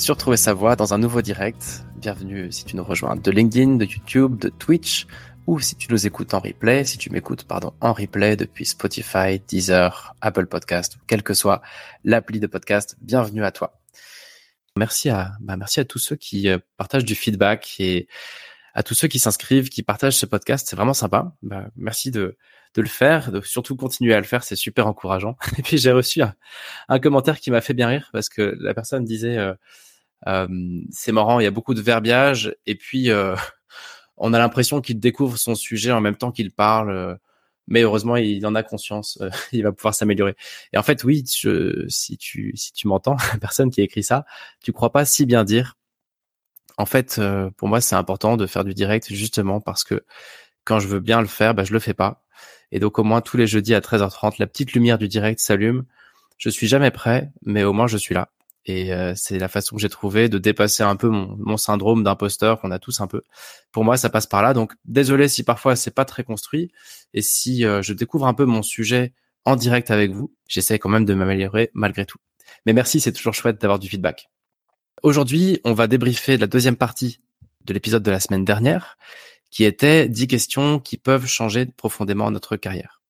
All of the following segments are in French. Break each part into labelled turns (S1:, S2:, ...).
S1: sur Trouver sa voix dans un nouveau direct. Bienvenue si tu nous rejoins de LinkedIn, de YouTube, de Twitch ou si tu nous écoutes en replay, si tu m'écoutes pardon en replay depuis Spotify, Deezer, Apple Podcast, quelle que soit l'appli de podcast, bienvenue à toi. Merci à bah merci à tous ceux qui euh, partagent du feedback et à tous ceux qui s'inscrivent, qui partagent ce podcast, c'est vraiment sympa. Bah, merci de de le faire, de surtout continuer à le faire, c'est super encourageant. Et puis j'ai reçu un, commentaire qui m'a fait bien rire parce que la personne disait euh, c'est marrant, il y a beaucoup de verbiage et puis euh, on a l'impression qu'il découvre son sujet en même temps qu'il parle. mais heureusement, il en a conscience, il va pouvoir s'améliorer. Et en fait, oui, si tu si tu m'entends, la personne qui écrit ça, tu crois pas si bien dire. En fait, pour moi, c'est important de faire du direct justement parce que quand je veux bien le faire, bah, je le fais pas. Et donc au moins tous les jeudis à 13h30, la petite lumière du direct s'allume. Je suis jamais prêt, mais au moins je suis là. Et euh, c'est la façon que j'ai trouvé de dépasser un peu mon, mon syndrome d'imposteur qu'on a tous un peu. Pour moi, ça passe par là. Donc désolé si parfois c'est pas très construit et si euh, je découvre un peu mon sujet en direct avec vous, j'essaie quand même de m'améliorer malgré tout. Mais merci, c'est toujours chouette d'avoir du feedback. Aujourd'hui, on va débriefer la deuxième partie de l'épisode de la semaine dernière qui était 10 questions qui peuvent changer profondément notre carrière.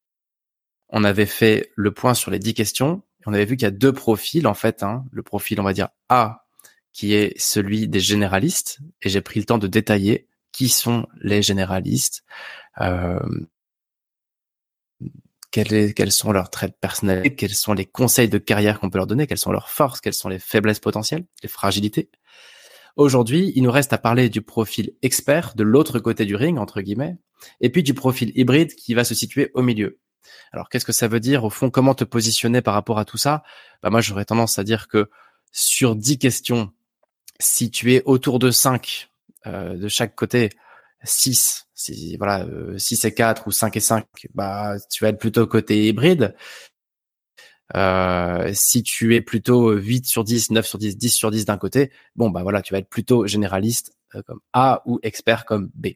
S1: On avait fait le point sur les 10 questions on avait vu qu'il y a deux profils en fait. Hein. Le profil, on va dire A, qui est celui des généralistes, et j'ai pris le temps de détailler qui sont les généralistes, euh, quels, sont leurs traits de personnalité, quels sont les conseils de carrière qu'on peut leur donner, quelles sont leurs forces, quelles sont les faiblesses potentielles, les fragilités. Aujourd'hui, il nous reste à parler du profil expert de l'autre côté du ring, entre guillemets, et puis du profil hybride qui va se situer au milieu. Alors, qu'est-ce que ça veut dire au fond? Comment te positionner par rapport à tout ça? Bah, Moi, j'aurais tendance à dire que sur 10 questions, si tu es autour de 5 euh, de chaque côté, 6, si, voilà, 6 euh, et 4 ou 5 et 5, bah, tu vas être plutôt côté hybride. Euh, si tu es plutôt 8 sur 10, 9 sur 10, 10 sur 10 d'un côté, bon bah voilà, tu vas être plutôt généraliste euh, comme A ou expert comme B.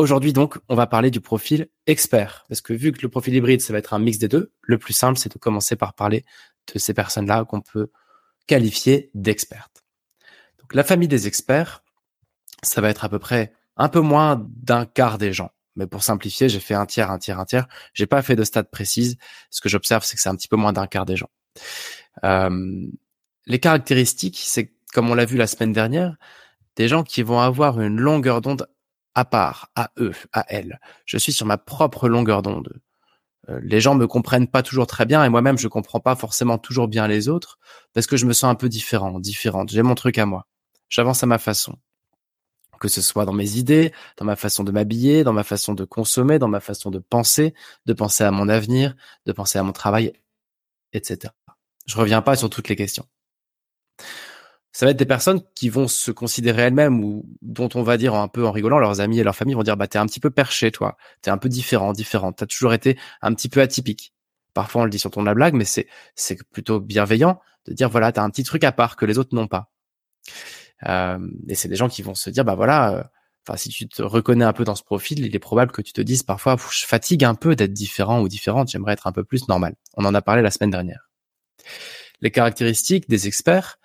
S1: Aujourd'hui donc, on va parler du profil expert parce que vu que le profil hybride, ça va être un mix des deux, le plus simple c'est de commencer par parler de ces personnes-là qu'on peut qualifier d'expertes. Donc la famille des experts, ça va être à peu près un peu moins d'un quart des gens. Mais pour simplifier, j'ai fait un tiers, un tiers, un tiers. J'ai pas fait de stade précise. Ce que j'observe, c'est que c'est un petit peu moins d'un quart des gens. Euh, les caractéristiques, c'est comme on l'a vu la semaine dernière, des gens qui vont avoir une longueur d'onde à part, à eux, à elles. Je suis sur ma propre longueur d'onde. Euh, les gens me comprennent pas toujours très bien et moi-même je comprends pas forcément toujours bien les autres parce que je me sens un peu différent, différente. J'ai mon truc à moi. J'avance à ma façon que ce soit dans mes idées, dans ma façon de m'habiller, dans ma façon de consommer, dans ma façon de penser, de penser à mon avenir, de penser à mon travail, etc. Je reviens pas sur toutes les questions. Ça va être des personnes qui vont se considérer elles-mêmes ou dont on va dire un peu en rigolant, leurs amis et leurs familles vont dire bah t'es un petit peu perché toi, t'es un peu différent, différent, t'as toujours été un petit peu atypique. Parfois on le dit sur ton la blague, mais c'est c'est plutôt bienveillant de dire voilà t'as un petit truc à part que les autres n'ont pas. Euh, et c'est des gens qui vont se dire, bah voilà, euh, enfin si tu te reconnais un peu dans ce profil, il est probable que tu te dises parfois, je fatigue un peu d'être différent ou différente, j'aimerais être un peu plus normal. On en a parlé la semaine dernière. Les caractéristiques des experts,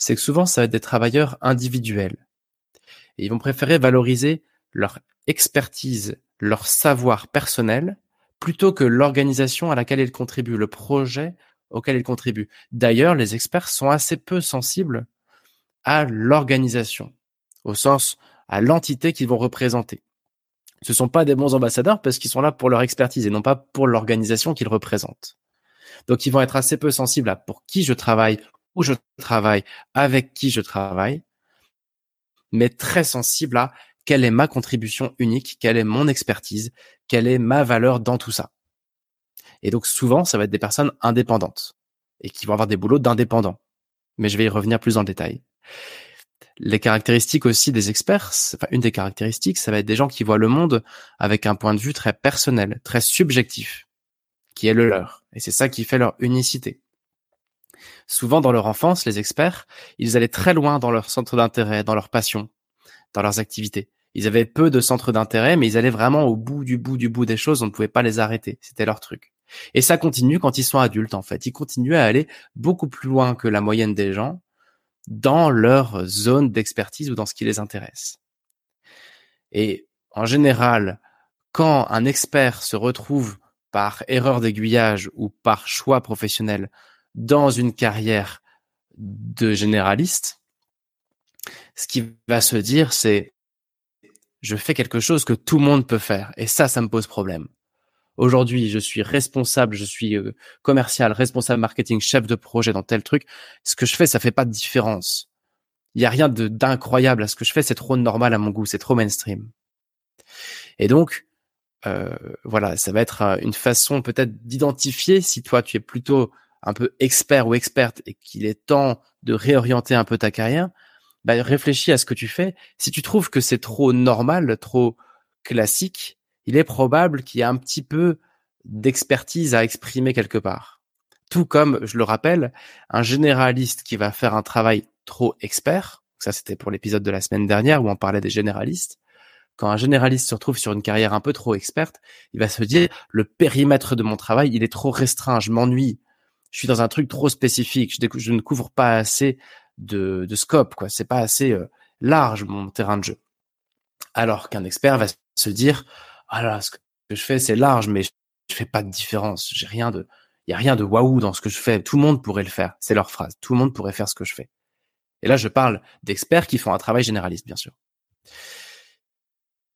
S1: c'est que souvent ça va être des travailleurs individuels. Ils vont préférer valoriser leur expertise, leur savoir personnel, plutôt que l'organisation à laquelle ils contribuent, le projet auquel ils contribuent. D'ailleurs, les experts sont assez peu sensibles à l'organisation, au sens à l'entité qu'ils vont représenter. Ce sont pas des bons ambassadeurs parce qu'ils sont là pour leur expertise et non pas pour l'organisation qu'ils représentent. Donc ils vont être assez peu sensibles à pour qui je travaille, où je travaille, avec qui je travaille, mais très sensibles à quelle est ma contribution unique, quelle est mon expertise, quelle est ma valeur dans tout ça. Et donc souvent, ça va être des personnes indépendantes et qui vont avoir des boulots d'indépendants. Mais je vais y revenir plus en détail. Les caractéristiques aussi des experts, enfin une des caractéristiques, ça va être des gens qui voient le monde avec un point de vue très personnel, très subjectif, qui est le leur. Et c'est ça qui fait leur unicité. Souvent dans leur enfance, les experts, ils allaient très loin dans leur centre d'intérêt, dans leur passion, dans leurs activités. Ils avaient peu de centres d'intérêt, mais ils allaient vraiment au bout du bout du bout des choses. On ne pouvait pas les arrêter. C'était leur truc. Et ça continue quand ils sont adultes, en fait. Ils continuent à aller beaucoup plus loin que la moyenne des gens dans leur zone d'expertise ou dans ce qui les intéresse. Et en général, quand un expert se retrouve par erreur d'aiguillage ou par choix professionnel dans une carrière de généraliste, ce qui va se dire, c'est je fais quelque chose que tout le monde peut faire. Et ça, ça me pose problème. Aujourd'hui, je suis responsable, je suis euh, commercial, responsable marketing, chef de projet dans tel truc. Ce que je fais, ça fait pas de différence. Il y a rien d'incroyable à ce que je fais. C'est trop normal à mon goût. C'est trop mainstream. Et donc, euh, voilà, ça va être euh, une façon peut-être d'identifier si toi tu es plutôt un peu expert ou experte et qu'il est temps de réorienter un peu ta carrière bah, réfléchis à ce que tu fais. Si tu trouves que c'est trop normal, trop classique, il est probable qu'il y a un petit peu d'expertise à exprimer quelque part. Tout comme, je le rappelle, un généraliste qui va faire un travail trop expert, ça c'était pour l'épisode de la semaine dernière où on parlait des généralistes, quand un généraliste se retrouve sur une carrière un peu trop experte, il va se dire, le périmètre de mon travail, il est trop restreint, je m'ennuie, je suis dans un truc trop spécifique, je, je ne couvre pas assez de, de scope, quoi. C'est pas assez euh, large mon terrain de jeu. Alors qu'un expert va se dire, ah là, ce que je fais c'est large, mais je, fais pas de différence. J'ai rien de, il y a rien de waouh dans ce que je fais. Tout le monde pourrait le faire. C'est leur phrase. Tout le monde pourrait faire ce que je fais. Et là, je parle d'experts qui font un travail généraliste, bien sûr.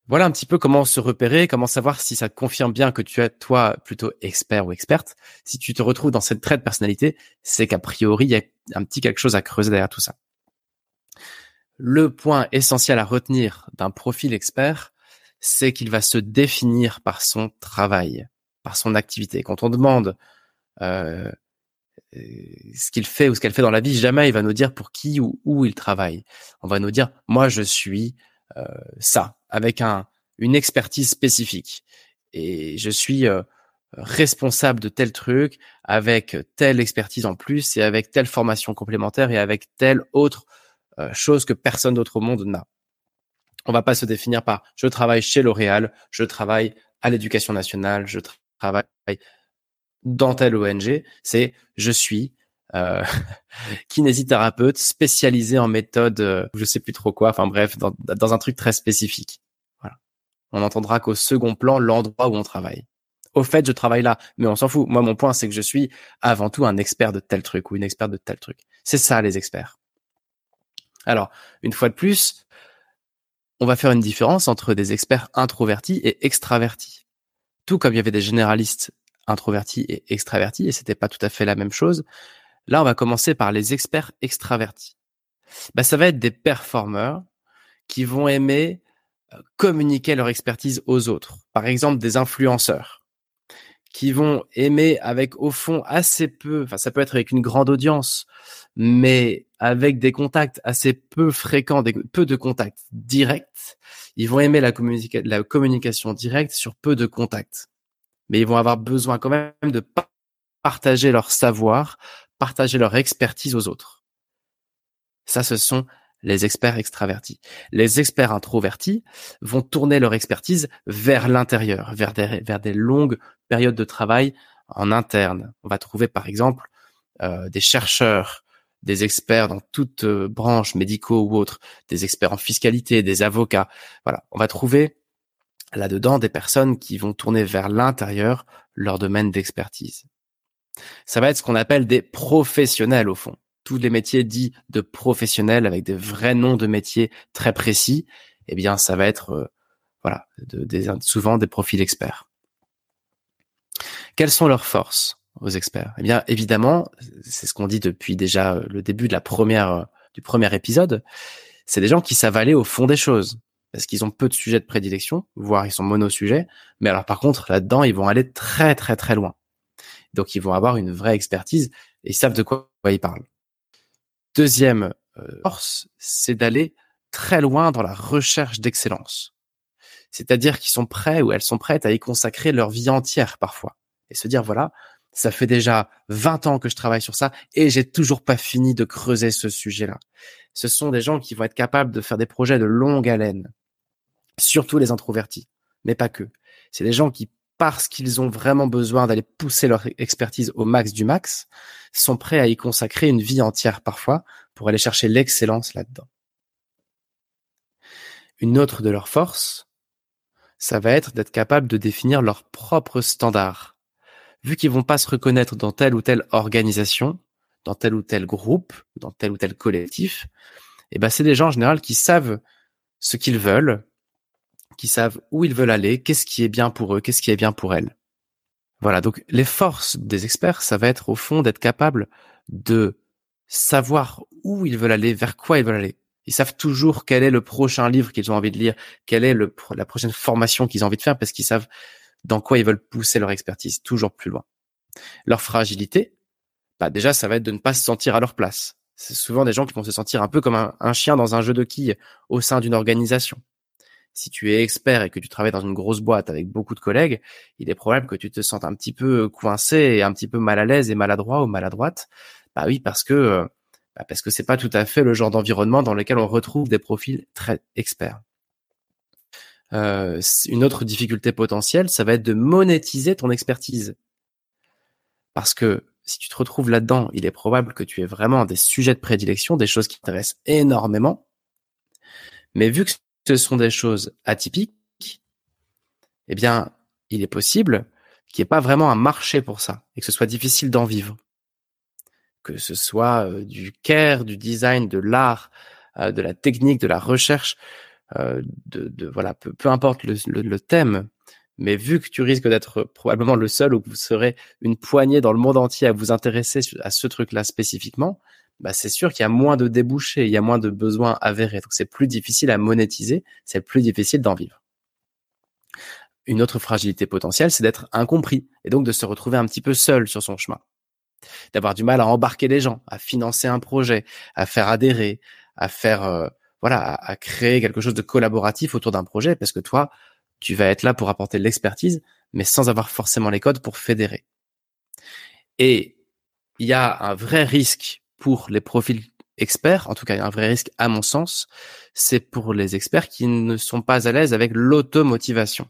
S1: Voilà un petit peu comment se repérer, comment savoir si ça confirme bien que tu es toi plutôt expert ou experte. Si tu te retrouves dans cette trait de personnalité, c'est qu'a priori, il y a un petit quelque chose à creuser derrière tout ça. Le point essentiel à retenir d'un profil expert, c'est qu'il va se définir par son travail, par son activité. Quand on demande euh, ce qu'il fait ou ce qu'elle fait dans la vie, jamais il va nous dire pour qui ou où il travaille. On va nous dire, moi je suis ça, avec un, une expertise spécifique. Et je suis euh, responsable de tel truc, avec telle expertise en plus, et avec telle formation complémentaire, et avec telle autre euh, chose que personne d'autre au monde n'a. On va pas se définir par je travaille chez L'Oréal, je travaille à l'éducation nationale, je travaille dans telle ONG. C'est je suis euh, kinésithérapeute spécialisé en méthode, euh, je sais plus trop quoi, enfin bref, dans, un truc très spécifique. Voilà. On entendra qu'au second plan l'endroit où on travaille. Au fait, je travaille là, mais on s'en fout. Moi, mon point, c'est que je suis avant tout un expert de tel truc ou une experte de tel truc. C'est ça, les experts. Alors, une fois de plus, on va faire une différence entre des experts introvertis et extravertis. Tout comme il y avait des généralistes introvertis et extravertis, et c'était pas tout à fait la même chose, Là, on va commencer par les experts extravertis. Bah, ça va être des performeurs qui vont aimer euh, communiquer leur expertise aux autres. Par exemple, des influenceurs qui vont aimer avec au fond assez peu, enfin ça peut être avec une grande audience, mais avec des contacts assez peu fréquents, des, peu de contacts directs, ils vont aimer la, la communication directe sur peu de contacts. Mais ils vont avoir besoin quand même de partager leur savoir, partager leur expertise aux autres. Ça, ce sont les experts extravertis. Les experts introvertis vont tourner leur expertise vers l'intérieur, vers des, vers des longues périodes de travail en interne. On va trouver par exemple euh, des chercheurs, des experts dans toutes euh, branches médicaux ou autres, des experts en fiscalité, des avocats. Voilà, on va trouver là-dedans des personnes qui vont tourner vers l'intérieur leur domaine d'expertise. Ça va être ce qu'on appelle des professionnels au fond. Tous les métiers dits de professionnels avec des vrais noms de métiers très précis, eh bien, ça va être euh, voilà, souvent des profils experts. Quelles sont leurs forces aux experts? Eh bien, évidemment, c'est ce qu'on dit depuis déjà euh, le début de la première euh, du premier épisode. C'est des gens qui savent aller au fond des choses parce qu'ils ont peu de sujets de prédilection, voire ils sont monosujets. Mais alors, par contre, là-dedans, ils vont aller très très très loin. Donc, ils vont avoir une vraie expertise et ils savent de quoi ils parlent. Deuxième euh, force, c'est d'aller très loin dans la recherche d'excellence. C'est-à-dire qu'ils sont prêts ou elles sont prêtes à y consacrer leur vie entière parfois. Et se dire, voilà, ça fait déjà 20 ans que je travaille sur ça et j'ai toujours pas fini de creuser ce sujet-là. Ce sont des gens qui vont être capables de faire des projets de longue haleine. Surtout les introvertis, mais pas que. C'est des gens qui, parce qu'ils ont vraiment besoin d'aller pousser leur expertise au max du max, sont prêts à y consacrer une vie entière parfois pour aller chercher l'excellence là-dedans. Une autre de leurs forces, ça va être d'être capable de définir leurs propres standards. Vu qu'ils vont pas se reconnaître dans telle ou telle organisation, dans tel ou tel groupe, dans tel ou tel collectif, eh ben c'est des gens en général qui savent ce qu'ils veulent, qui savent où ils veulent aller, qu'est-ce qui est bien pour eux, qu'est-ce qui est bien pour elles. Voilà, donc les forces des experts, ça va être au fond d'être capable de savoir où ils veulent aller, vers quoi ils veulent aller. Ils savent toujours quel est le prochain livre qu'ils ont envie de lire, quelle est la prochaine formation qu'ils ont envie de faire, parce qu'ils savent dans quoi ils veulent pousser leur expertise, toujours plus loin. Leur fragilité, bah déjà, ça va être de ne pas se sentir à leur place. C'est souvent des gens qui vont se sentir un peu comme un chien dans un jeu de quilles au sein d'une organisation si tu es expert et que tu travailles dans une grosse boîte avec beaucoup de collègues, il est probable que tu te sentes un petit peu coincé et un petit peu mal à l'aise et maladroit ou maladroite. Bah oui, parce que euh, bah parce que c'est pas tout à fait le genre d'environnement dans lequel on retrouve des profils très experts. Euh, une autre difficulté potentielle, ça va être de monétiser ton expertise. Parce que si tu te retrouves là-dedans, il est probable que tu aies vraiment des sujets de prédilection, des choses qui t'intéressent énormément. Mais vu que ce sont des choses atypiques, eh bien, il est possible qu'il n'y ait pas vraiment un marché pour ça et que ce soit difficile d'en vivre. Que ce soit euh, du care, du design, de l'art, euh, de la technique, de la recherche, euh, de, voilà, peu, importe le, thème. Mais vu que tu risques d'être probablement le seul ou que vous serez une poignée dans le monde entier à vous intéresser à ce truc-là spécifiquement, bah c'est sûr qu'il y a moins de débouchés, il y a moins de besoins avérés. Donc c'est plus difficile à monétiser, c'est plus difficile d'en vivre. Une autre fragilité potentielle, c'est d'être incompris et donc de se retrouver un petit peu seul sur son chemin. D'avoir du mal à embarquer les gens, à financer un projet, à faire adhérer, à faire euh, voilà, à, à, créer quelque chose de collaboratif autour d'un projet parce que toi, tu vas être là pour apporter l'expertise mais sans avoir forcément les codes pour fédérer. Et il y a un vrai risque pour les profils experts, en tout cas il y a un vrai risque à mon sens, c'est pour les experts qui ne sont pas à l'aise avec l'automotivation.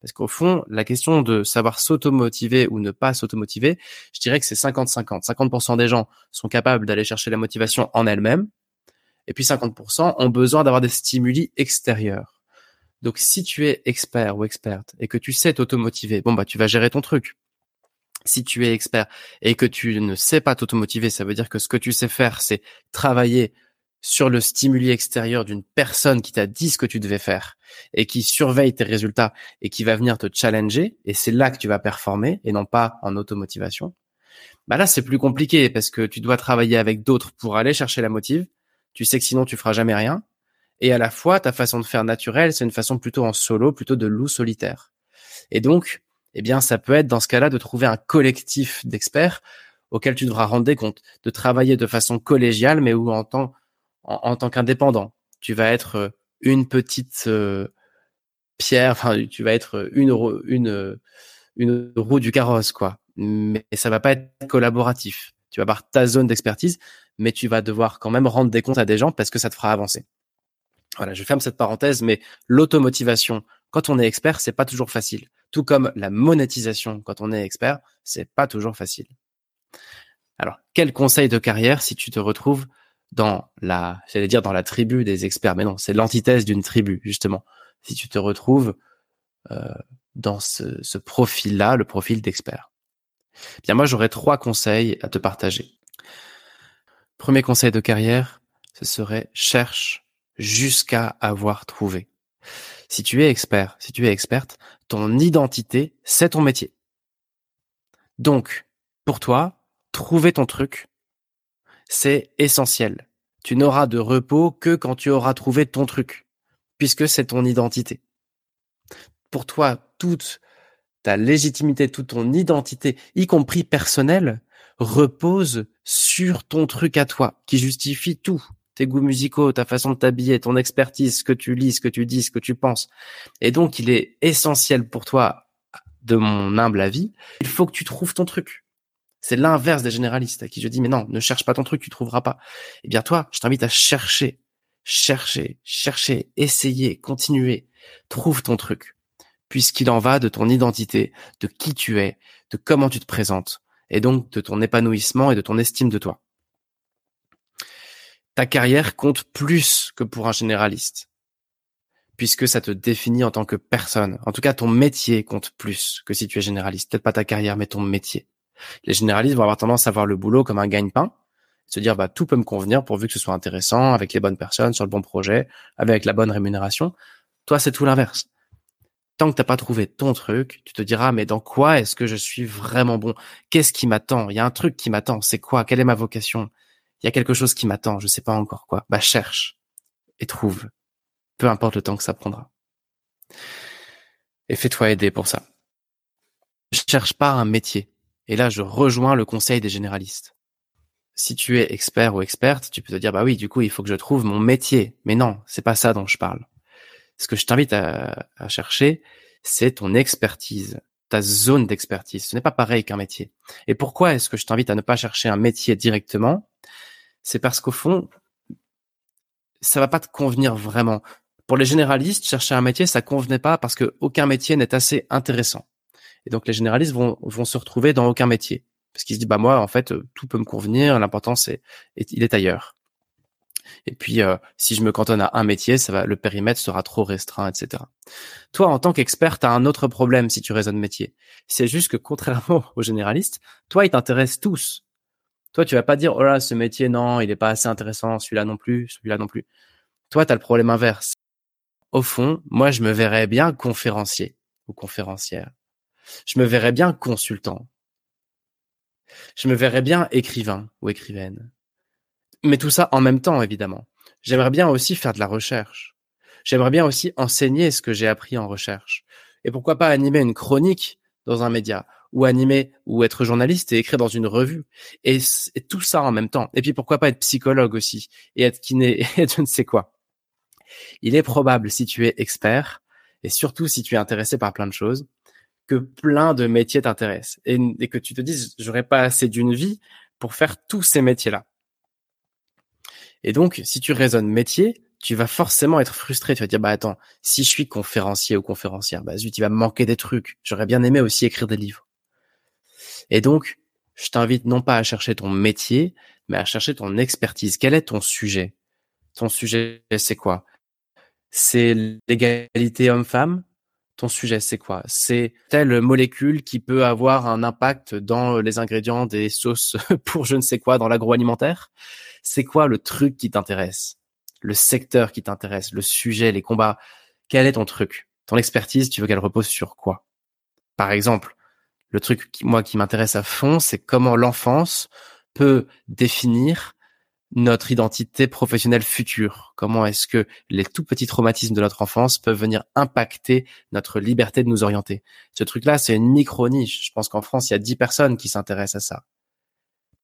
S1: Parce qu'au fond, la question de savoir s'automotiver ou ne pas s'automotiver, je dirais que c'est 50-50. 50%, des gens sont capables d'aller chercher la motivation en elles-mêmes, et puis 50% ont besoin d'avoir des stimuli extérieurs. Donc si tu es expert ou experte et que tu sais t'automotiver, bon bah tu vas gérer ton truc si tu es expert et que tu ne sais pas t'automotiver, ça veut dire que ce que tu sais faire, c'est travailler sur le stimuli extérieur d'une personne qui t'a dit ce que tu devais faire et qui surveille tes résultats et qui va venir te challenger et c'est là que tu vas performer et non pas en automotivation. Bah là, c'est plus compliqué parce que tu dois travailler avec d'autres pour aller chercher la motive. Tu sais que sinon tu feras jamais rien. Et à la fois, ta façon de faire naturelle, c'est une façon plutôt en solo, plutôt de loup solitaire. Et donc, eh bien, ça peut être dans ce cas-là de trouver un collectif d'experts auquel tu devras rendre compte, de travailler de façon collégiale, mais où en tant, en, tant qu'indépendant, tu vas être euh, une petite euh, pierre, enfin, tu vas être une, une, une roue du carrosse, quoi. Mais ça va pas être collaboratif. Tu vas avoir ta zone d'expertise, mais tu vas devoir quand même rendre des comptes à des gens parce que ça te fera avancer. Voilà, je ferme cette parenthèse, mais l'automotivation, quand on est expert, c'est pas toujours facile. Tout comme la monétisation, quand on est expert, c'est pas toujours facile. Alors, quel conseil de carrière si tu te retrouves dans la, j'allais dire dans la tribu des experts, mais non, c'est l'antithèse d'une tribu justement. Si tu te retrouves euh, dans ce, ce profil-là, le profil d'expert. Bien, moi, j'aurais trois conseils à te partager. Premier conseil de carrière, ce serait cherche jusqu'à avoir trouvé. Si tu es expert, si tu es experte, ton identité, c'est ton métier. Donc, pour toi, trouver ton truc, c'est essentiel. Tu n'auras de repos que quand tu auras trouvé ton truc, puisque c'est ton identité. Pour toi, toute ta légitimité, toute ton identité, y compris personnelle, repose sur ton truc à toi, qui justifie tout. Tes goûts musicaux, ta façon de t'habiller, ton expertise, ce que tu lis, ce que tu dis, ce que tu penses. Et donc, il est essentiel pour toi, de mon humble avis, il faut que tu trouves ton truc. C'est l'inverse des généralistes à qui je dis, mais non, ne cherche pas ton truc, tu trouveras pas. Eh bien, toi, je t'invite à chercher, chercher, chercher, essayer, continuer. Trouve ton truc. Puisqu'il en va de ton identité, de qui tu es, de comment tu te présentes, et donc de ton épanouissement et de ton estime de toi. Ta carrière compte plus que pour un généraliste, puisque ça te définit en tant que personne. En tout cas, ton métier compte plus que si tu es généraliste. Peut-être pas ta carrière, mais ton métier. Les généralistes vont avoir tendance à voir le boulot comme un gagne-pain, se dire bah tout peut me convenir pourvu que ce soit intéressant, avec les bonnes personnes, sur le bon projet, avec la bonne rémunération. Toi, c'est tout l'inverse tant que t'as pas trouvé ton truc, tu te diras mais dans quoi est-ce que je suis vraiment bon? Qu'est-ce qui m'attend? Il y a un truc qui m'attend. C'est quoi? Quelle est ma vocation? Il y a quelque chose qui m'attend. Je sais pas encore quoi. Bah cherche et trouve. Peu importe le temps que ça prendra. Et fais-toi aider pour ça. Je cherche pas un métier. Et là, je rejoins le conseil des généralistes. Si tu es expert ou experte, tu peux te dire bah oui, du coup, il faut que je trouve mon métier. Mais non, c'est pas ça dont je parle ce que je t'invite à, chercher, c'est ton expertise, ta zone d'expertise. Ce n'est pas pareil qu'un métier. Et pourquoi est-ce que je t'invite à ne pas chercher un métier directement? C'est parce qu'au fond, ça va pas te convenir vraiment. Pour les généralistes, chercher un métier, ça convenait pas parce que aucun métier n'est assez intéressant. Et donc les généralistes vont, vont se retrouver dans aucun métier parce qu'ils se disent bah moi en fait tout peut me convenir, l'important c'est il est ailleurs. Et puis, euh, si je me cantonne à un métier, ça va, le périmètre sera trop restreint, etc. Toi, en tant qu'expert, tu as un autre problème si tu raisonnes métier. C'est juste que contrairement aux généralistes, toi, ils t'intéressent tous. Toi, tu vas pas dire, oh là, ce métier, non, il est pas assez intéressant, celui-là non plus, celui-là non plus. Toi, tu as le problème inverse. Au fond, moi, je me verrais bien conférencier ou conférencière. Je me verrais bien consultant. Je me verrais bien écrivain ou écrivaine mais tout ça en même temps, évidemment. J'aimerais bien aussi faire de la recherche. J'aimerais bien aussi enseigner ce que j'ai appris en recherche. Et pourquoi pas animer une chronique dans un média? Ou animer ou être journaliste et écrire dans une revue et, tout ça en même temps. Et puis pourquoi pas être psychologue aussi et être kiné et je ne sais quoi. Il est probable si tu es expert et surtout si tu es intéressé par plein de choses que plein de métiers t'intéressent et, et que tu te dises j'aurais pas assez d'une vie pour faire tous ces métiers-là. Et donc, si tu raisonnes métier, tu vas forcément être frustré. Tu vas dire, bah attends, si je suis conférencier ou conférencière, bah zut, il va me manquer des trucs. J'aurais bien aimé aussi écrire des livres. Et donc, je t'invite non pas à chercher ton métier, mais à chercher ton expertise. Quel est ton sujet? Ton sujet, c'est quoi? C'est l'égalité homme-femme? Ton sujet, c'est quoi? C'est telle molécule qui peut avoir un impact dans les ingrédients des sauces pour je ne sais quoi dans l'agroalimentaire? C'est quoi le truc qui t'intéresse? Le secteur qui t'intéresse? Le sujet, les combats? Quel est ton truc? Ton expertise, tu veux qu'elle repose sur quoi? Par exemple, le truc qui, moi qui m'intéresse à fond, c'est comment l'enfance peut définir notre identité professionnelle future. Comment est-ce que les tout petits traumatismes de notre enfance peuvent venir impacter notre liberté de nous orienter Ce truc-là, c'est une micro-niche. Je pense qu'en France, il y a 10 personnes qui s'intéressent à ça.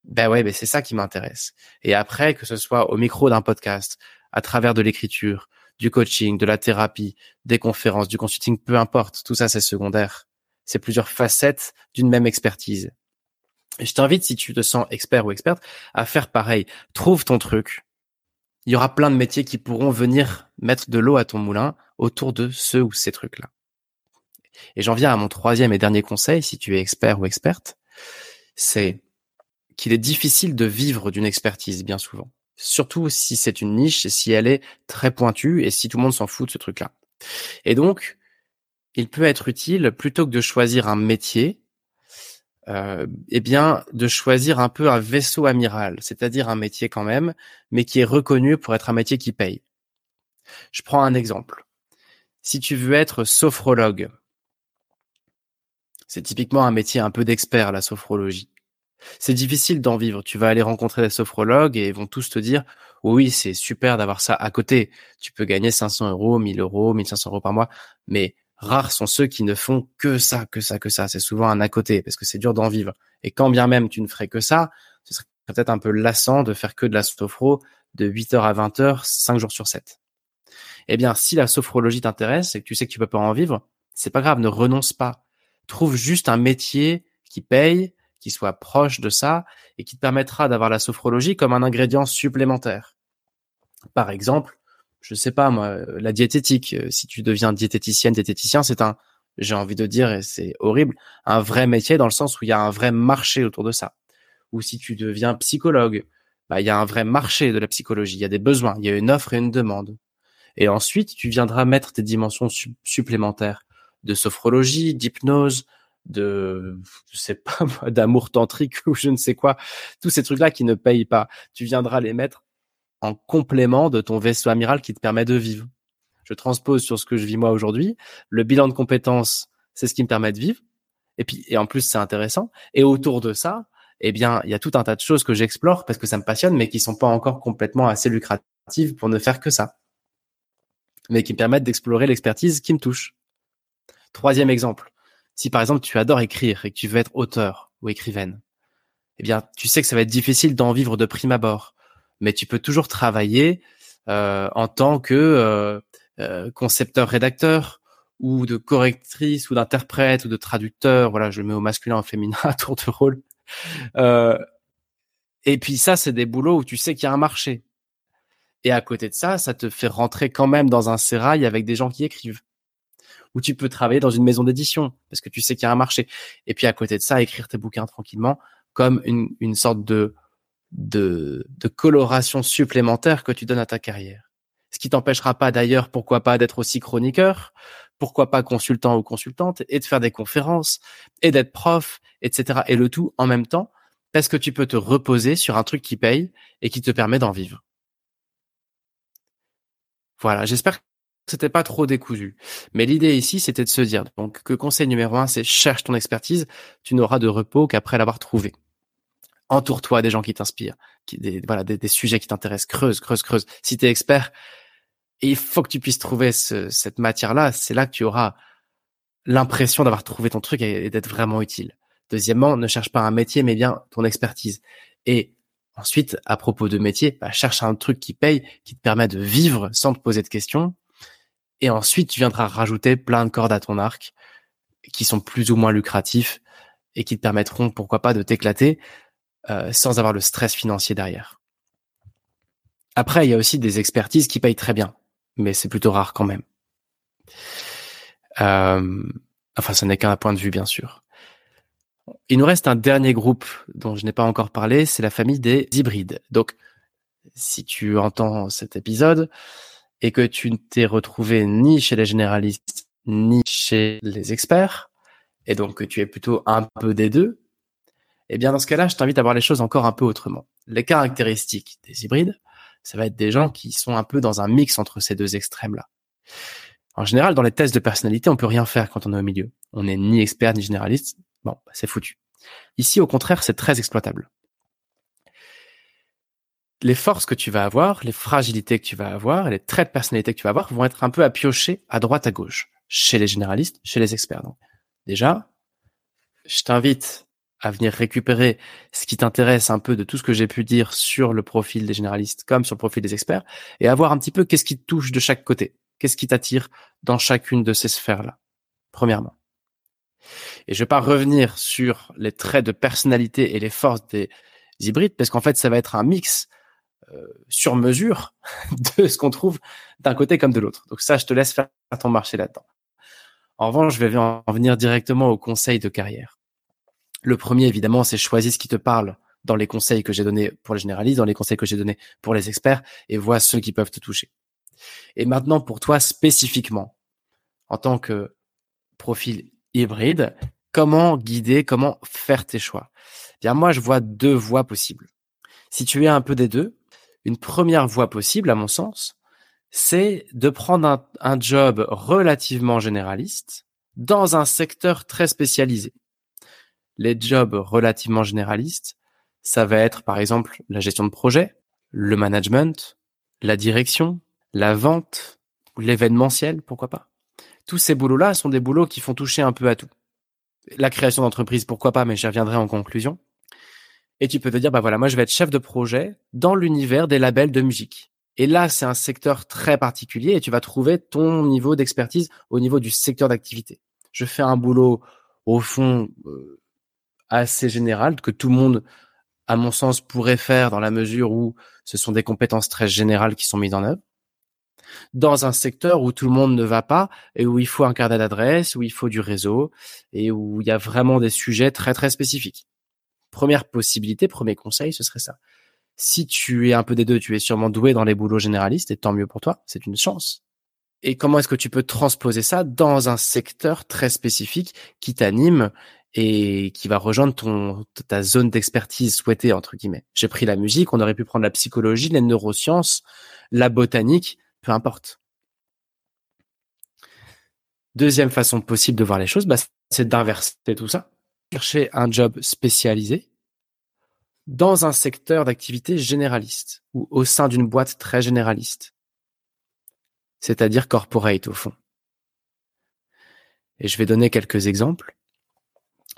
S1: Ben ouais, ben c'est ça qui m'intéresse. Et après, que ce soit au micro d'un podcast, à travers de l'écriture, du coaching, de la thérapie, des conférences, du consulting, peu importe, tout ça c'est secondaire. C'est plusieurs facettes d'une même expertise. Je t'invite, si tu te sens expert ou experte, à faire pareil. Trouve ton truc. Il y aura plein de métiers qui pourront venir mettre de l'eau à ton moulin autour de ce ou ces trucs-là. Et j'en viens à mon troisième et dernier conseil, si tu es expert ou experte, c'est qu'il est difficile de vivre d'une expertise bien souvent. Surtout si c'est une niche si elle est très pointue et si tout le monde s'en fout de ce truc-là. Et donc, il peut être utile, plutôt que de choisir un métier, euh, eh bien, de choisir un peu un vaisseau amiral, c'est-à-dire un métier quand même, mais qui est reconnu pour être un métier qui paye. Je prends un exemple. Si tu veux être sophrologue, c'est typiquement un métier un peu d'expert, la sophrologie. C'est difficile d'en vivre. Tu vas aller rencontrer des sophrologues et ils vont tous te dire oui, c'est super d'avoir ça à côté. Tu peux gagner 500 euros, 1000 euros, 1500 euros par mois, mais Rares sont ceux qui ne font que ça, que ça, que ça. C'est souvent un à côté parce que c'est dur d'en vivre. Et quand bien même tu ne ferais que ça, ce serait peut-être un peu lassant de faire que de la sophro de 8h à 20h, 5 jours sur 7. Eh bien, si la sophrologie t'intéresse et que tu sais que tu peux pas en vivre, c'est pas grave, ne renonce pas. Trouve juste un métier qui paye, qui soit proche de ça et qui te permettra d'avoir la sophrologie comme un ingrédient supplémentaire. Par exemple, je sais pas moi, la diététique. Euh, si tu deviens diététicienne, diététicien, c'est un, j'ai envie de dire, et c'est horrible, un vrai métier dans le sens où il y a un vrai marché autour de ça. Ou si tu deviens psychologue, bah, il y a un vrai marché de la psychologie. Il y a des besoins, il y a une offre et une demande. Et ensuite, tu viendras mettre tes dimensions supplémentaires de sophrologie, d'hypnose, de, je sais pas d'amour tantrique ou je ne sais quoi. Tous ces trucs-là qui ne payent pas. Tu viendras les mettre en complément de ton vaisseau amiral qui te permet de vivre. Je transpose sur ce que je vis moi aujourd'hui. Le bilan de compétences, c'est ce qui me permet de vivre. Et puis, et en plus, c'est intéressant. Et autour de ça, eh bien, il y a tout un tas de choses que j'explore parce que ça me passionne, mais qui sont pas encore complètement assez lucratives pour ne faire que ça. Mais qui me permettent d'explorer l'expertise qui me touche. Troisième exemple. Si par exemple tu adores écrire et que tu veux être auteur ou écrivaine, eh bien, tu sais que ça va être difficile d'en vivre de prime abord mais tu peux toujours travailler euh, en tant que euh, euh, concepteur-rédacteur ou de correctrice ou d'interprète ou de traducteur. Voilà, je mets au masculin, au féminin à tour de rôle. et puis ça, c'est des boulots où tu sais qu'il y a un marché. Et à côté de ça, ça te fait rentrer quand même dans un sérail avec des gens qui écrivent. Ou tu peux travailler dans une maison d'édition parce que tu sais qu'il y a un marché. Et puis à côté de ça, écrire tes bouquins tranquillement comme une, une sorte de de, de coloration supplémentaire que tu donnes à ta carrière. Ce qui t'empêchera pas d'ailleurs, pourquoi pas, d'être aussi chroniqueur, pourquoi pas consultant ou consultante, et de faire des conférences, et d'être prof, etc. Et le tout en même temps, parce que tu peux te reposer sur un truc qui paye et qui te permet d'en vivre. Voilà, j'espère que c'était pas trop décousu. Mais l'idée ici, c'était de se dire, donc, que conseil numéro un, c'est cherche ton expertise, tu n'auras de repos qu'après l'avoir trouvé entoure-toi des gens qui t'inspirent, des, voilà, des, sujets qui t'intéressent, creuse, creuse, creuse. Si tu es expert, il faut que tu puisses trouver cette matière-là. C'est là que tu auras l'impression d'avoir trouvé ton truc et, d'être vraiment utile. Deuxièmement, ne cherche pas un métier, mais bien ton expertise. Et ensuite, à propos de métier, bah, cherche un truc qui paye, qui te permet de vivre sans te poser de questions. Et ensuite, tu viendras rajouter plein de cordes à ton arc qui sont plus ou moins lucratifs et qui te permettront, pourquoi pas, de t'éclater euh, sans avoir le stress financier derrière. Après, il y a aussi des expertises qui payent très bien, mais c'est plutôt rare quand même. Euh, enfin, ce n'est qu'un point de vue, bien sûr. Il nous reste un dernier groupe dont je n'ai pas encore parlé, c'est la famille des hybrides. Donc, si tu entends cet épisode et que tu ne t'es retrouvé ni chez les généralistes ni chez les experts, et donc que tu es plutôt un peu des deux, eh bien, dans ce cas-là, je t'invite à voir les choses encore un peu autrement. Les caractéristiques des hybrides, ça va être des gens qui sont un peu dans un mix entre ces deux extrêmes-là. En général, dans les tests de personnalité, on peut rien faire quand on est au milieu. On n'est ni expert ni généraliste. Bon, bah, c'est foutu. Ici, au contraire, c'est très exploitable. Les forces que tu vas avoir, les fragilités que tu vas avoir, les traits de personnalité que tu vas avoir vont être un peu à piocher à droite à gauche, chez les généralistes, chez les experts. Donc, déjà, je t'invite à venir récupérer ce qui t'intéresse un peu de tout ce que j'ai pu dire sur le profil des généralistes comme sur le profil des experts et à voir un petit peu qu'est-ce qui te touche de chaque côté, qu'est-ce qui t'attire dans chacune de ces sphères-là, premièrement. Et je vais pas revenir sur les traits de personnalité et les forces des hybrides parce qu'en fait, ça va être un mix euh, sur mesure de ce qu'on trouve d'un côté comme de l'autre. Donc ça, je te laisse faire ton marché là-dedans. En revanche, je vais en venir directement au conseil de carrière. Le premier, évidemment, c'est choisis ce qui te parle dans les conseils que j'ai donnés pour les généralistes, dans les conseils que j'ai donnés pour les experts, et vois ceux qui peuvent te toucher. Et maintenant, pour toi spécifiquement, en tant que profil hybride, comment guider, comment faire tes choix? Eh Bien, moi, je vois deux voies possibles. Si tu es un peu des deux, une première voie possible, à mon sens, c'est de prendre un job relativement généraliste dans un secteur très spécialisé les jobs relativement généralistes, ça va être par exemple la gestion de projet, le management, la direction, la vente, l'événementiel, pourquoi pas. tous ces boulots-là sont des boulots qui font toucher un peu à tout. La création d'entreprise, pourquoi pas, mais j'y reviendrai en conclusion. Et tu peux te dire, bah voilà, moi je vais être chef de projet dans l'univers des labels de musique. Et là, c'est un secteur très particulier et tu vas trouver ton niveau d'expertise au niveau du secteur d'activité. Je fais un boulot au fond euh, assez général que tout le monde, à mon sens, pourrait faire dans la mesure où ce sont des compétences très générales qui sont mises en œuvre. Dans un secteur où tout le monde ne va pas et où il faut un carnet d'adresse, où il faut du réseau et où il y a vraiment des sujets très très spécifiques. Première possibilité, premier conseil, ce serait ça. Si tu es un peu des deux, tu es sûrement doué dans les boulots généralistes et tant mieux pour toi, c'est une chance. Et comment est-ce que tu peux transposer ça dans un secteur très spécifique qui t'anime et qui va rejoindre ton ta zone d'expertise souhaitée entre guillemets. J'ai pris la musique, on aurait pu prendre la psychologie, les neurosciences, la botanique, peu importe. Deuxième façon possible de voir les choses, bah, c'est d'inverser tout ça. Chercher un job spécialisé dans un secteur d'activité généraliste ou au sein d'une boîte très généraliste. C'est-à-dire corporate au fond. Et je vais donner quelques exemples.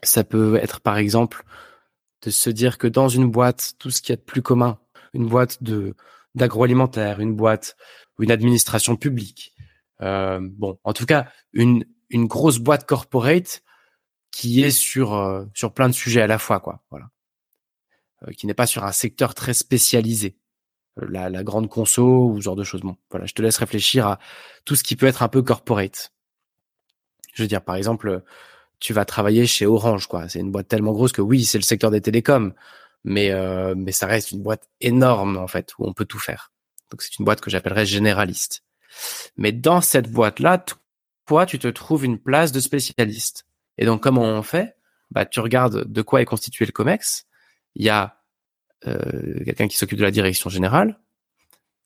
S1: Ça peut être par exemple de se dire que dans une boîte, tout ce qui est de plus commun, une boîte de d'agroalimentaire, une boîte ou une administration publique, euh, bon, en tout cas une une grosse boîte corporate qui est sur euh, sur plein de sujets à la fois, quoi. Voilà, euh, qui n'est pas sur un secteur très spécialisé, la, la grande conso ou ce genre de choses. Bon, voilà, je te laisse réfléchir à tout ce qui peut être un peu corporate. Je veux dire, par exemple, tu vas travailler chez Orange, quoi. C'est une boîte tellement grosse que oui, c'est le secteur des télécoms, mais euh, mais ça reste une boîte énorme en fait où on peut tout faire. Donc c'est une boîte que j'appellerais généraliste. Mais dans cette boîte-là, toi, tu te trouves une place de spécialiste. Et donc comment on fait? Bah, tu regardes de quoi est constitué le Comex. Il y a euh, quelqu'un qui s'occupe de la direction générale.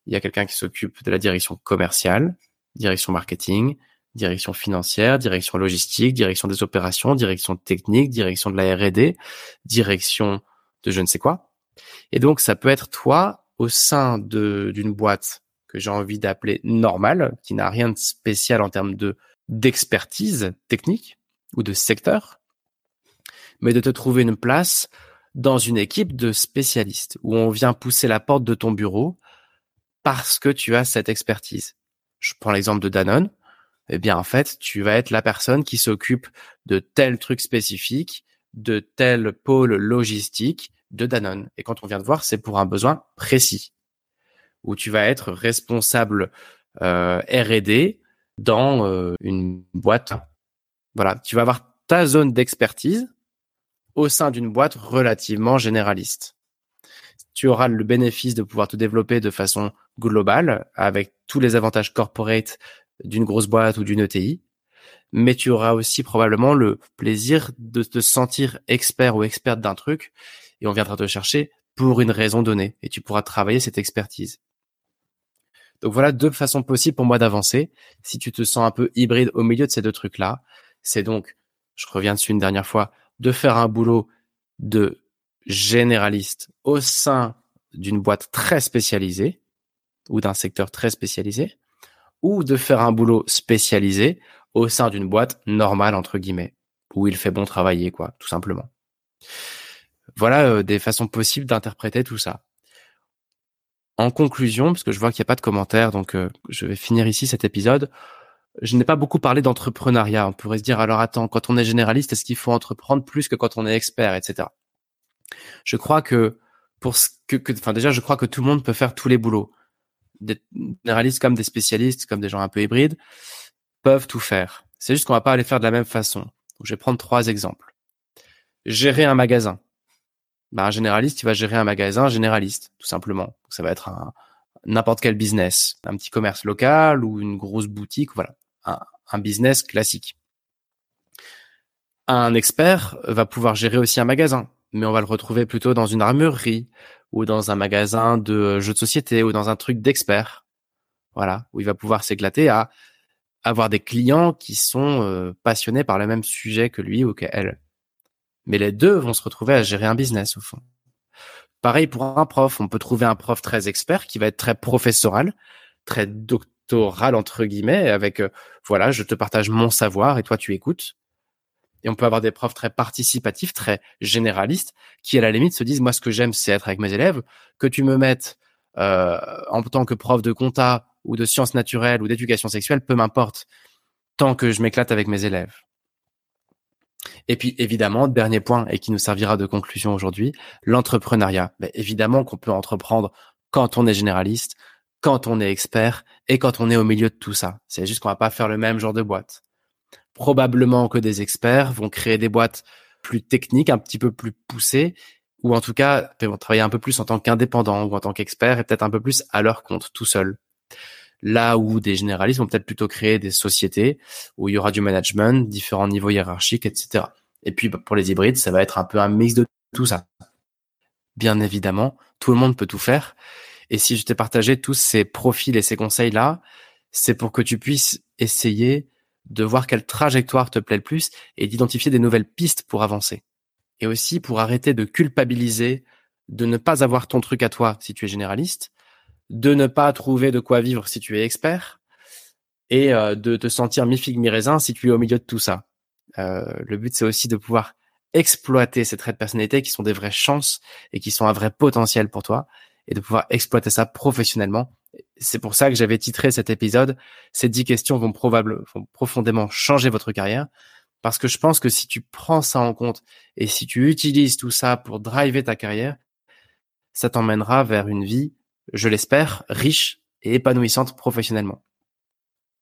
S1: Il y a quelqu'un qui s'occupe de la direction commerciale, direction marketing, direction financière, direction logistique, direction des opérations, direction technique, direction de la R&D, direction de je ne sais quoi. Et donc, ça peut être toi au sein de d'une boîte que j'ai envie d'appeler normale, qui n'a rien de spécial en termes de d'expertise technique ou de secteur, mais de te trouver une place dans une équipe de spécialistes où on vient pousser la porte de ton bureau parce que tu as cette expertise. Je prends l'exemple de Danone eh bien en fait, tu vas être la personne qui s'occupe de tel truc spécifique, de tel pôle logistique de Danone. Et quand on vient de voir, c'est pour un besoin précis, où tu vas être responsable euh, R&D dans euh, une boîte. Voilà, tu vas avoir ta zone d'expertise au sein d'une boîte relativement généraliste. Tu auras le bénéfice de pouvoir te développer de façon globale avec tous les avantages corporate d'une grosse boîte ou d'une ETI, mais tu auras aussi probablement le plaisir de te sentir expert ou experte d'un truc et on viendra te chercher pour une raison donnée et tu pourras travailler cette expertise. Donc voilà deux façons possibles pour moi d'avancer. Si tu te sens un peu hybride au milieu de ces deux trucs-là, c'est donc, je reviens dessus une dernière fois, de faire un boulot de généraliste au sein d'une boîte très spécialisée ou d'un secteur très spécialisé, ou de faire un boulot spécialisé au sein d'une boîte normale entre guillemets où il fait bon travailler quoi, tout simplement. Voilà euh, des façons possibles d'interpréter tout ça. En conclusion, parce que je vois qu'il n'y a pas de commentaires, donc euh, je vais finir ici cet épisode. Je n'ai pas beaucoup parlé d'entrepreneuriat. On pourrait se dire alors attends, quand on est généraliste, est-ce qu'il faut entreprendre plus que quand on est expert, etc. Je crois que pour ce que, enfin déjà, je crois que tout le monde peut faire tous les boulots des généralistes comme des spécialistes, comme des gens un peu hybrides, peuvent tout faire. C'est juste qu'on va pas aller faire de la même façon. je vais prendre trois exemples. Gérer un magasin. Bah, un généraliste, il va gérer un magasin généraliste, tout simplement. ça va être un, n'importe quel business, un petit commerce local ou une grosse boutique, voilà, un, un business classique. Un expert va pouvoir gérer aussi un magasin, mais on va le retrouver plutôt dans une armurerie ou dans un magasin de jeux de société ou dans un truc d'expert. Voilà, où il va pouvoir s'éclater à avoir des clients qui sont euh, passionnés par le même sujet que lui ou qu'elle. Mais les deux vont se retrouver à gérer un business au fond. Pareil pour un prof, on peut trouver un prof très expert qui va être très professoral, très électoral entre guillemets, avec euh, voilà, je te partage mon savoir et toi tu écoutes. Et on peut avoir des profs très participatifs, très généralistes, qui à la limite se disent moi ce que j'aime c'est être avec mes élèves, que tu me mettes euh, en tant que prof de compta ou de sciences naturelles ou d'éducation sexuelle, peu m'importe, tant que je m'éclate avec mes élèves. Et puis évidemment, dernier point et qui nous servira de conclusion aujourd'hui, l'entrepreneuriat. Ben, évidemment qu'on peut entreprendre quand on est généraliste, quand on est expert et quand on est au milieu de tout ça. C'est juste qu'on va pas faire le même genre de boîte. Probablement que des experts vont créer des boîtes plus techniques, un petit peu plus poussées, ou en tout cas vont travailler un peu plus en tant qu'indépendant ou en tant qu'expert et peut-être un peu plus à leur compte, tout seul. Là où des généralistes vont peut-être plutôt créer des sociétés où il y aura du management, différents niveaux hiérarchiques, etc. Et puis pour les hybrides, ça va être un peu un mix de tout ça. Bien évidemment, tout le monde peut tout faire. Et si je t'ai partagé tous ces profils et ces conseils-là, c'est pour que tu puisses essayer de voir quelle trajectoire te plaît le plus et d'identifier des nouvelles pistes pour avancer. Et aussi pour arrêter de culpabiliser, de ne pas avoir ton truc à toi si tu es généraliste, de ne pas trouver de quoi vivre si tu es expert, et euh, de te sentir mi-figue, mi-raisin si tu es au milieu de tout ça. Euh, le but, c'est aussi de pouvoir exploiter ces traits de personnalité qui sont des vraies chances et qui sont un vrai potentiel pour toi et de pouvoir exploiter ça professionnellement. C'est pour ça que j'avais titré cet épisode Ces 10 questions vont probablement, vont profondément changer votre carrière. Parce que je pense que si tu prends ça en compte et si tu utilises tout ça pour driver ta carrière, ça t'emmènera vers une vie, je l'espère, riche et épanouissante professionnellement.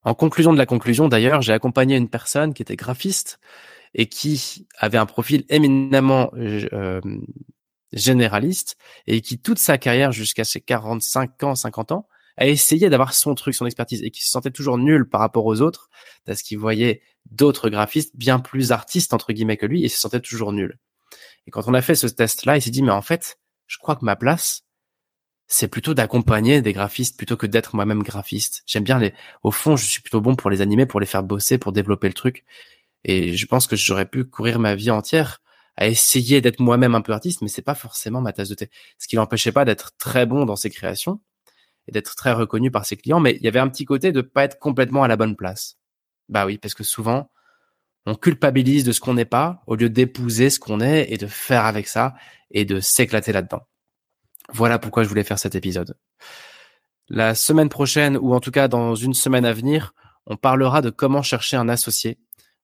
S1: En conclusion de la conclusion, d'ailleurs, j'ai accompagné une personne qui était graphiste et qui avait un profil éminemment euh, généraliste et qui toute sa carrière jusqu'à ses 45 ans, 50 ans, a essayé d'avoir son truc, son expertise et qui se sentait toujours nul par rapport aux autres parce qu'il voyait d'autres graphistes bien plus artistes entre guillemets que lui et se sentait toujours nul. Et quand on a fait ce test-là, il s'est dit mais en fait, je crois que ma place c'est plutôt d'accompagner des graphistes plutôt que d'être moi-même graphiste. J'aime bien les au fond, je suis plutôt bon pour les animer, pour les faire bosser, pour développer le truc. Et je pense que j'aurais pu courir ma vie entière à essayer d'être moi-même un peu artiste, mais c'est pas forcément ma tasse de thé. Ce qui n'empêchait pas d'être très bon dans ses créations et d'être très reconnu par ses clients, mais il y avait un petit côté de pas être complètement à la bonne place. Bah oui, parce que souvent, on culpabilise de ce qu'on n'est pas au lieu d'épouser ce qu'on est et de faire avec ça et de s'éclater là-dedans. Voilà pourquoi je voulais faire cet épisode. La semaine prochaine, ou en tout cas dans une semaine à venir, on parlera de comment chercher un associé.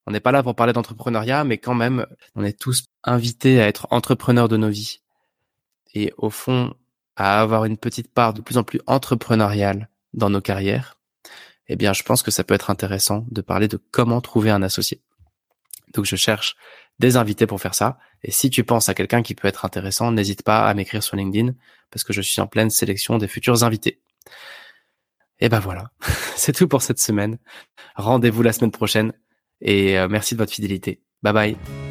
S1: On n'est pas là pour parler d'entrepreneuriat, mais quand même, on est tous invités à être entrepreneurs de nos vies. Et au fond, à avoir une petite part de plus en plus entrepreneuriale dans nos carrières, eh bien, je pense que ça peut être intéressant de parler de comment trouver un associé. Donc, je cherche des invités pour faire ça. Et si tu penses à quelqu'un qui peut être intéressant, n'hésite pas à m'écrire sur LinkedIn parce que je suis en pleine sélection des futurs invités. Et ben voilà, c'est tout pour cette semaine. Rendez-vous la semaine prochaine et euh, merci de votre fidélité. Bye bye.